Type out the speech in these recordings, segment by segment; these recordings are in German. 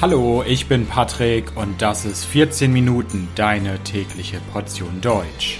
Hallo, ich bin Patrick und das ist 14 Minuten deine tägliche Portion Deutsch.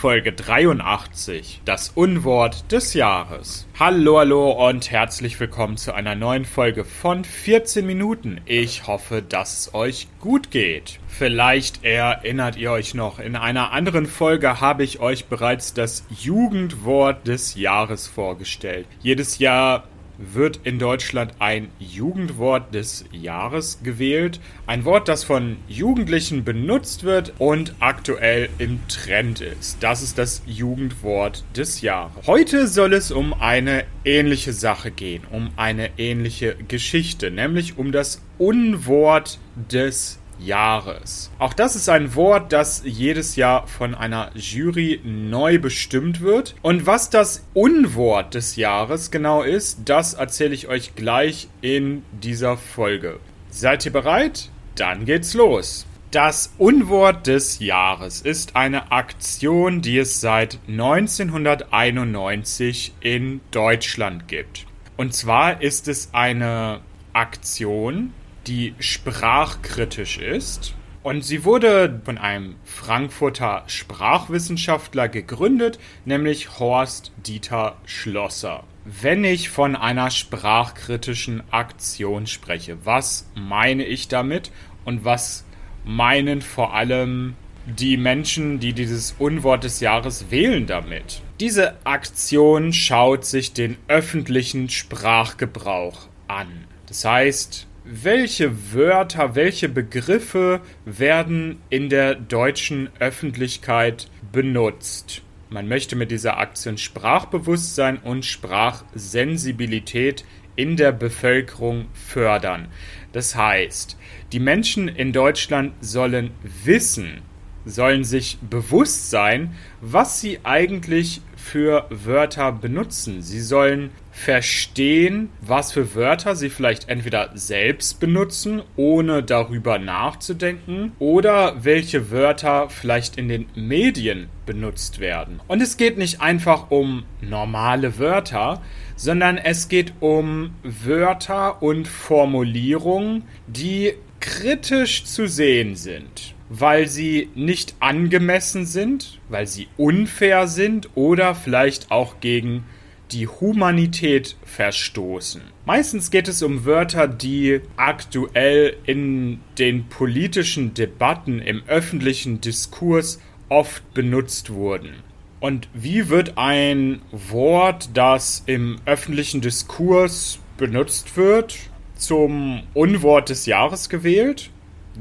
Folge 83, das Unwort des Jahres. Hallo, hallo und herzlich willkommen zu einer neuen Folge von 14 Minuten. Ich hoffe, dass es euch gut geht. Vielleicht erinnert ihr euch noch, in einer anderen Folge habe ich euch bereits das Jugendwort des Jahres vorgestellt. Jedes Jahr wird in Deutschland ein Jugendwort des Jahres gewählt. Ein Wort, das von Jugendlichen benutzt wird und aktuell im Trend ist. Das ist das Jugendwort des Jahres. Heute soll es um eine ähnliche Sache gehen, um eine ähnliche Geschichte, nämlich um das Unwort des Jahres. Auch das ist ein Wort, das jedes Jahr von einer Jury neu bestimmt wird. Und was das Unwort des Jahres genau ist, das erzähle ich euch gleich in dieser Folge. Seid ihr bereit? Dann geht's los. Das Unwort des Jahres ist eine Aktion, die es seit 1991 in Deutschland gibt. Und zwar ist es eine Aktion, die sprachkritisch ist. Und sie wurde von einem Frankfurter Sprachwissenschaftler gegründet, nämlich Horst Dieter Schlosser. Wenn ich von einer sprachkritischen Aktion spreche, was meine ich damit und was meinen vor allem die Menschen, die dieses Unwort des Jahres wählen damit? Diese Aktion schaut sich den öffentlichen Sprachgebrauch an. Das heißt, welche Wörter, welche Begriffe werden in der deutschen Öffentlichkeit benutzt? Man möchte mit dieser Aktion Sprachbewusstsein und Sprachsensibilität in der Bevölkerung fördern. Das heißt, die Menschen in Deutschland sollen wissen, sollen sich bewusst sein, was sie eigentlich für Wörter benutzen. Sie sollen verstehen, was für Wörter sie vielleicht entweder selbst benutzen, ohne darüber nachzudenken, oder welche Wörter vielleicht in den Medien benutzt werden. Und es geht nicht einfach um normale Wörter, sondern es geht um Wörter und Formulierungen, die kritisch zu sehen sind weil sie nicht angemessen sind, weil sie unfair sind oder vielleicht auch gegen die Humanität verstoßen. Meistens geht es um Wörter, die aktuell in den politischen Debatten im öffentlichen Diskurs oft benutzt wurden. Und wie wird ein Wort, das im öffentlichen Diskurs benutzt wird, zum Unwort des Jahres gewählt?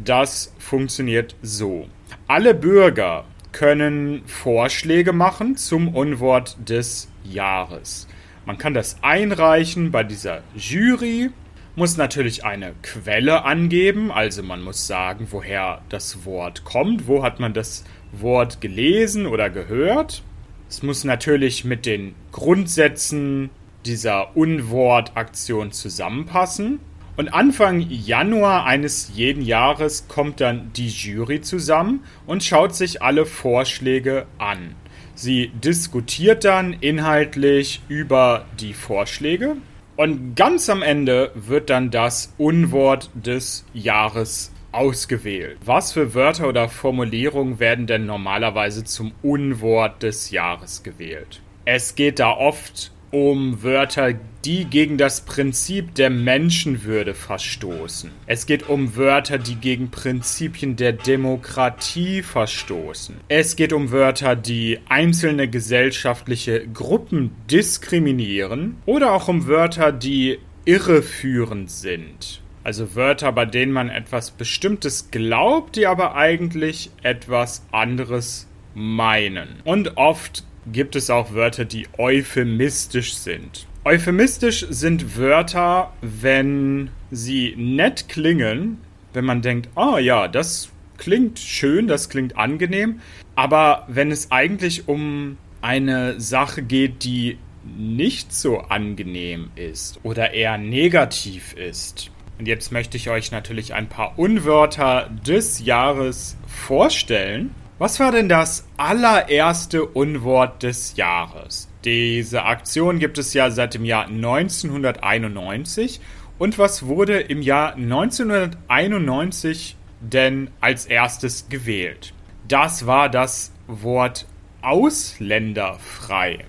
Das funktioniert so. Alle Bürger können Vorschläge machen zum Unwort des Jahres. Man kann das einreichen bei dieser Jury, muss natürlich eine Quelle angeben, also man muss sagen, woher das Wort kommt, wo hat man das Wort gelesen oder gehört. Es muss natürlich mit den Grundsätzen dieser Unwortaktion zusammenpassen. Und Anfang Januar eines jeden Jahres kommt dann die Jury zusammen und schaut sich alle Vorschläge an. Sie diskutiert dann inhaltlich über die Vorschläge und ganz am Ende wird dann das Unwort des Jahres ausgewählt. Was für Wörter oder Formulierungen werden denn normalerweise zum Unwort des Jahres gewählt? Es geht da oft um Wörter, die gegen das Prinzip der Menschenwürde verstoßen. Es geht um Wörter, die gegen Prinzipien der Demokratie verstoßen. Es geht um Wörter, die einzelne gesellschaftliche Gruppen diskriminieren oder auch um Wörter, die irreführend sind. Also Wörter, bei denen man etwas Bestimmtes glaubt, die aber eigentlich etwas anderes meinen. Und oft gibt es auch Wörter, die euphemistisch sind. Euphemistisch sind Wörter, wenn sie nett klingen, wenn man denkt, oh ja, das klingt schön, das klingt angenehm, aber wenn es eigentlich um eine Sache geht, die nicht so angenehm ist oder eher negativ ist. Und jetzt möchte ich euch natürlich ein paar Unwörter des Jahres vorstellen. Was war denn das allererste Unwort des Jahres? Diese Aktion gibt es ja seit dem Jahr 1991. Und was wurde im Jahr 1991 denn als erstes gewählt? Das war das Wort ausländerfrei.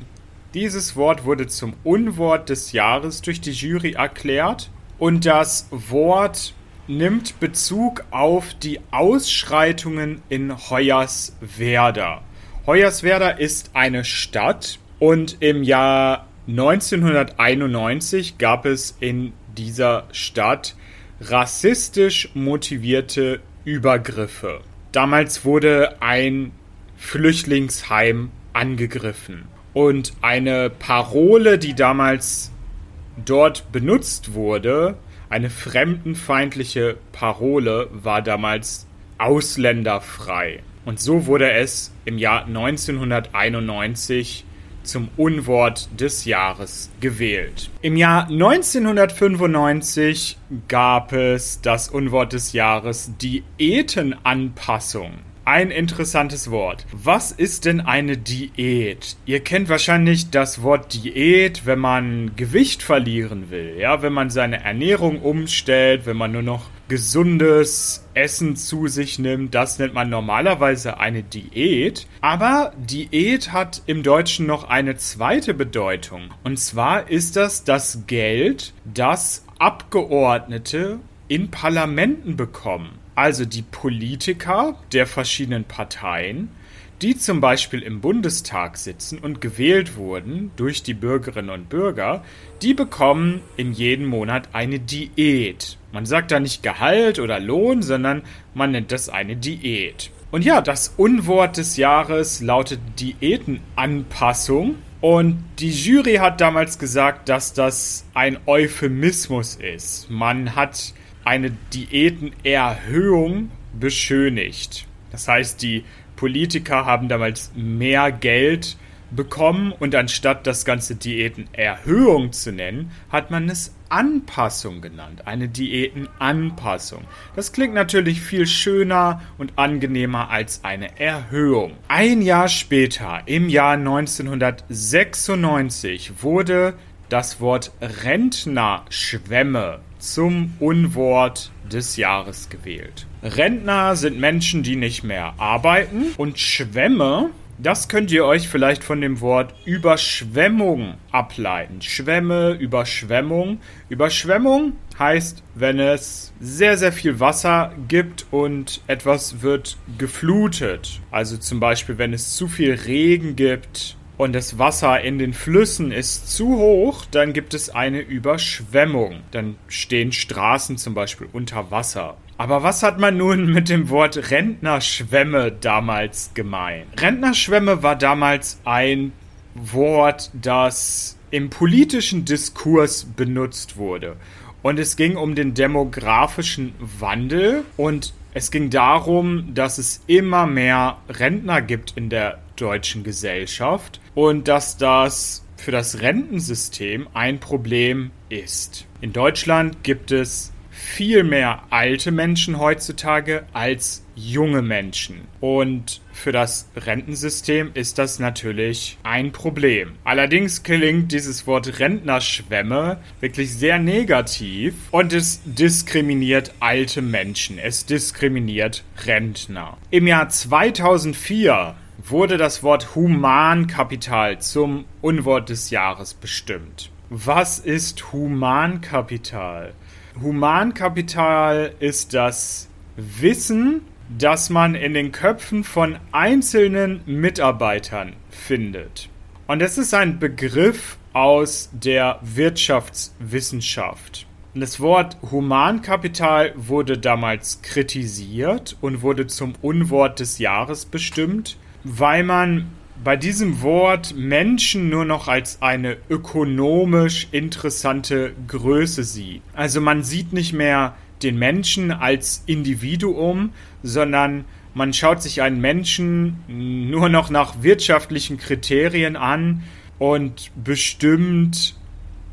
Dieses Wort wurde zum Unwort des Jahres durch die Jury erklärt und das Wort nimmt Bezug auf die Ausschreitungen in Hoyerswerda. Hoyerswerda ist eine Stadt und im Jahr 1991 gab es in dieser Stadt rassistisch motivierte Übergriffe. Damals wurde ein Flüchtlingsheim angegriffen. Und eine Parole, die damals dort benutzt wurde, eine fremdenfeindliche Parole, war damals ausländerfrei. Und so wurde es im Jahr 1991 zum Unwort des Jahres gewählt. Im Jahr 1995 gab es das Unwort des Jahres Diätenanpassung. Ein interessantes Wort. Was ist denn eine Diät? Ihr kennt wahrscheinlich das Wort Diät, wenn man Gewicht verlieren will, ja, wenn man seine Ernährung umstellt, wenn man nur noch gesundes Essen zu sich nimmt, das nennt man normalerweise eine Diät. Aber Diät hat im Deutschen noch eine zweite Bedeutung. Und zwar ist das das Geld, das Abgeordnete in Parlamenten bekommen also die Politiker der verschiedenen Parteien, die zum Beispiel im Bundestag sitzen und gewählt wurden durch die Bürgerinnen und Bürger, die bekommen in jedem Monat eine Diät. Man sagt da nicht Gehalt oder Lohn, sondern man nennt das eine Diät. Und ja, das Unwort des Jahres lautet Diätenanpassung. Und die Jury hat damals gesagt, dass das ein Euphemismus ist. Man hat eine Diätenerhöhung beschönigt. Das heißt, die Politiker haben damals mehr Geld bekommen und anstatt das Ganze Diätenerhöhung zu nennen, hat man es Anpassung genannt. Eine Diätenanpassung. Das klingt natürlich viel schöner und angenehmer als eine Erhöhung. Ein Jahr später, im Jahr 1996, wurde das Wort Rentnerschwemme zum Unwort des Jahres gewählt. Rentner sind Menschen, die nicht mehr arbeiten und Schwämme, das könnt ihr euch vielleicht von dem Wort Überschwemmung ableiten. Schwämme, Überschwemmung. Überschwemmung heißt, wenn es sehr, sehr viel Wasser gibt und etwas wird geflutet. Also zum Beispiel, wenn es zu viel Regen gibt und das Wasser in den Flüssen ist zu hoch, dann gibt es eine Überschwemmung. Dann stehen Straßen zum Beispiel unter Wasser. Aber was hat man nun mit dem Wort Rentnerschwemme damals gemeint? Rentnerschwemme war damals ein Wort, das im politischen Diskurs benutzt wurde. Und es ging um den demografischen Wandel und es ging darum, dass es immer mehr Rentner gibt in der deutschen Gesellschaft und dass das für das Rentensystem ein Problem ist. In Deutschland gibt es viel mehr alte Menschen heutzutage als junge Menschen. Und für das Rentensystem ist das natürlich ein Problem. Allerdings klingt dieses Wort Rentnerschwemme wirklich sehr negativ und es diskriminiert alte Menschen. Es diskriminiert Rentner. Im Jahr 2004 wurde das Wort Humankapital zum Unwort des Jahres bestimmt. Was ist Humankapital? Humankapital ist das Wissen, das man in den Köpfen von einzelnen Mitarbeitern findet. Und es ist ein Begriff aus der Wirtschaftswissenschaft. Das Wort Humankapital wurde damals kritisiert und wurde zum Unwort des Jahres bestimmt, weil man bei diesem Wort Menschen nur noch als eine ökonomisch interessante Größe sieht. Also man sieht nicht mehr den Menschen als Individuum, sondern man schaut sich einen Menschen nur noch nach wirtschaftlichen Kriterien an und bestimmt,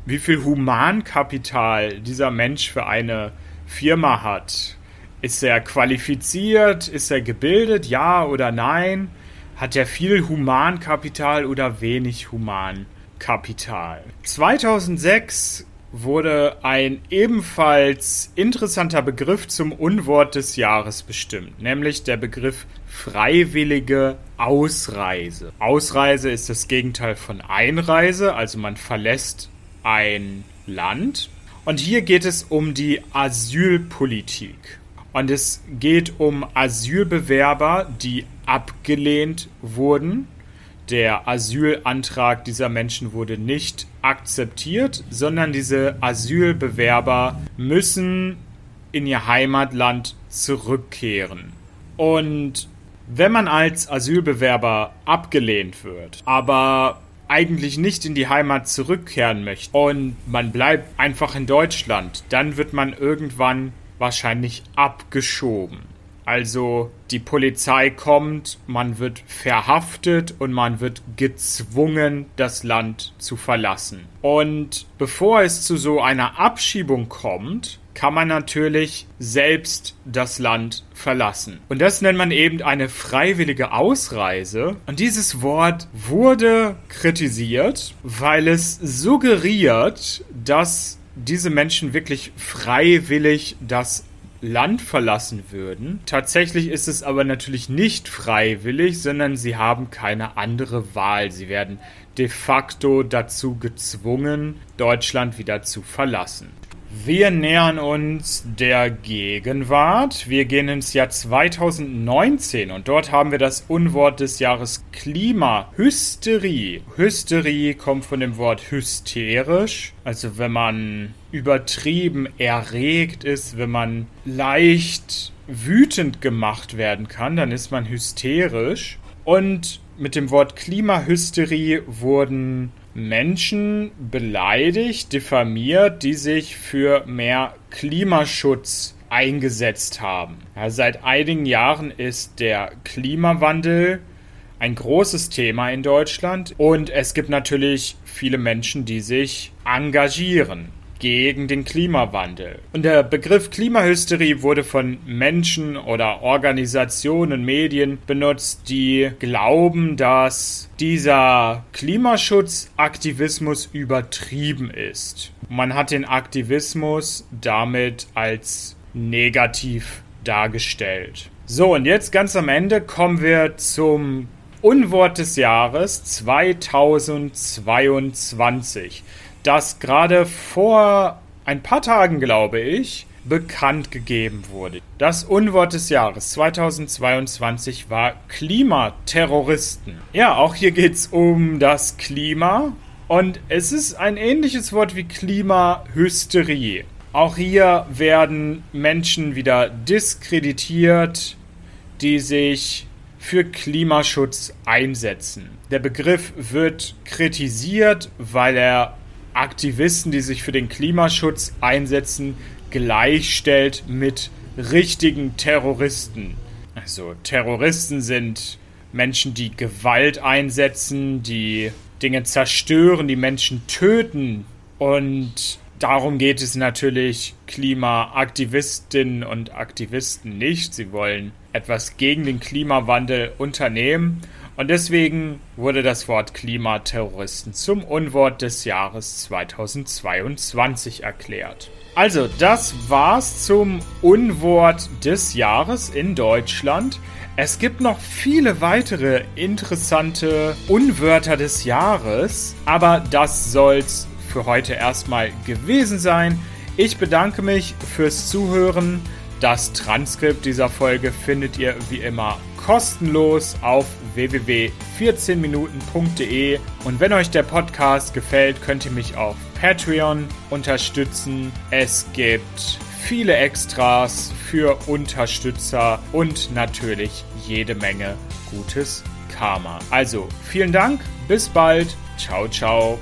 wie viel Humankapital dieser Mensch für eine Firma hat Ist er qualifiziert? Ist er gebildet? Ja oder nein? Hat er viel Humankapital oder wenig Humankapital? 2006 wurde ein ebenfalls interessanter Begriff zum Unwort des Jahres bestimmt, nämlich der Begriff freiwillige Ausreise. Ausreise ist das Gegenteil von Einreise, also man verlässt ein Land. Und hier geht es um die Asylpolitik. Und es geht um Asylbewerber, die abgelehnt wurden der Asylantrag dieser Menschen wurde nicht akzeptiert, sondern diese Asylbewerber müssen in ihr Heimatland zurückkehren. Und wenn man als Asylbewerber abgelehnt wird, aber eigentlich nicht in die Heimat zurückkehren möchte und man bleibt einfach in Deutschland, dann wird man irgendwann wahrscheinlich abgeschoben. Also die Polizei kommt, man wird verhaftet und man wird gezwungen, das Land zu verlassen. Und bevor es zu so einer Abschiebung kommt, kann man natürlich selbst das Land verlassen. Und das nennt man eben eine freiwillige Ausreise. Und dieses Wort wurde kritisiert, weil es suggeriert, dass diese Menschen wirklich freiwillig das Land verlassen würden. Tatsächlich ist es aber natürlich nicht freiwillig, sondern sie haben keine andere Wahl. Sie werden de facto dazu gezwungen, Deutschland wieder zu verlassen. Wir nähern uns der Gegenwart. Wir gehen ins Jahr 2019 und dort haben wir das Unwort des Jahres Klimahysterie. Hysterie kommt von dem Wort hysterisch, also wenn man übertrieben erregt ist, wenn man leicht wütend gemacht werden kann, dann ist man hysterisch. Und mit dem Wort Klimahysterie wurden Menschen beleidigt, diffamiert, die sich für mehr Klimaschutz eingesetzt haben. Ja, seit einigen Jahren ist der Klimawandel ein großes Thema in Deutschland und es gibt natürlich viele Menschen, die sich engagieren gegen den Klimawandel. Und der Begriff Klimahysterie wurde von Menschen oder Organisationen, Medien benutzt, die glauben, dass dieser Klimaschutzaktivismus übertrieben ist. Man hat den Aktivismus damit als negativ dargestellt. So, und jetzt ganz am Ende kommen wir zum Unwort des Jahres 2022 das gerade vor ein paar Tagen, glaube ich, bekannt gegeben wurde. Das Unwort des Jahres 2022 war Klimaterroristen. Ja, auch hier geht es um das Klima und es ist ein ähnliches Wort wie Klimahysterie. Auch hier werden Menschen wieder diskreditiert, die sich für Klimaschutz einsetzen. Der Begriff wird kritisiert, weil er Aktivisten, die sich für den Klimaschutz einsetzen, gleichstellt mit richtigen Terroristen. Also Terroristen sind Menschen, die Gewalt einsetzen, die Dinge zerstören, die Menschen töten. Und darum geht es natürlich Klimaaktivistinnen und Aktivisten nicht. Sie wollen etwas gegen den Klimawandel unternehmen. Und deswegen wurde das Wort Klimaterroristen zum Unwort des Jahres 2022 erklärt. Also, das war's zum Unwort des Jahres in Deutschland. Es gibt noch viele weitere interessante Unwörter des Jahres, aber das soll's für heute erstmal gewesen sein. Ich bedanke mich fürs Zuhören. Das Transkript dieser Folge findet ihr wie immer kostenlos auf www.14minuten.de und wenn euch der Podcast gefällt, könnt ihr mich auf Patreon unterstützen. Es gibt viele Extras für Unterstützer und natürlich jede Menge gutes Karma. Also vielen Dank, bis bald, ciao ciao.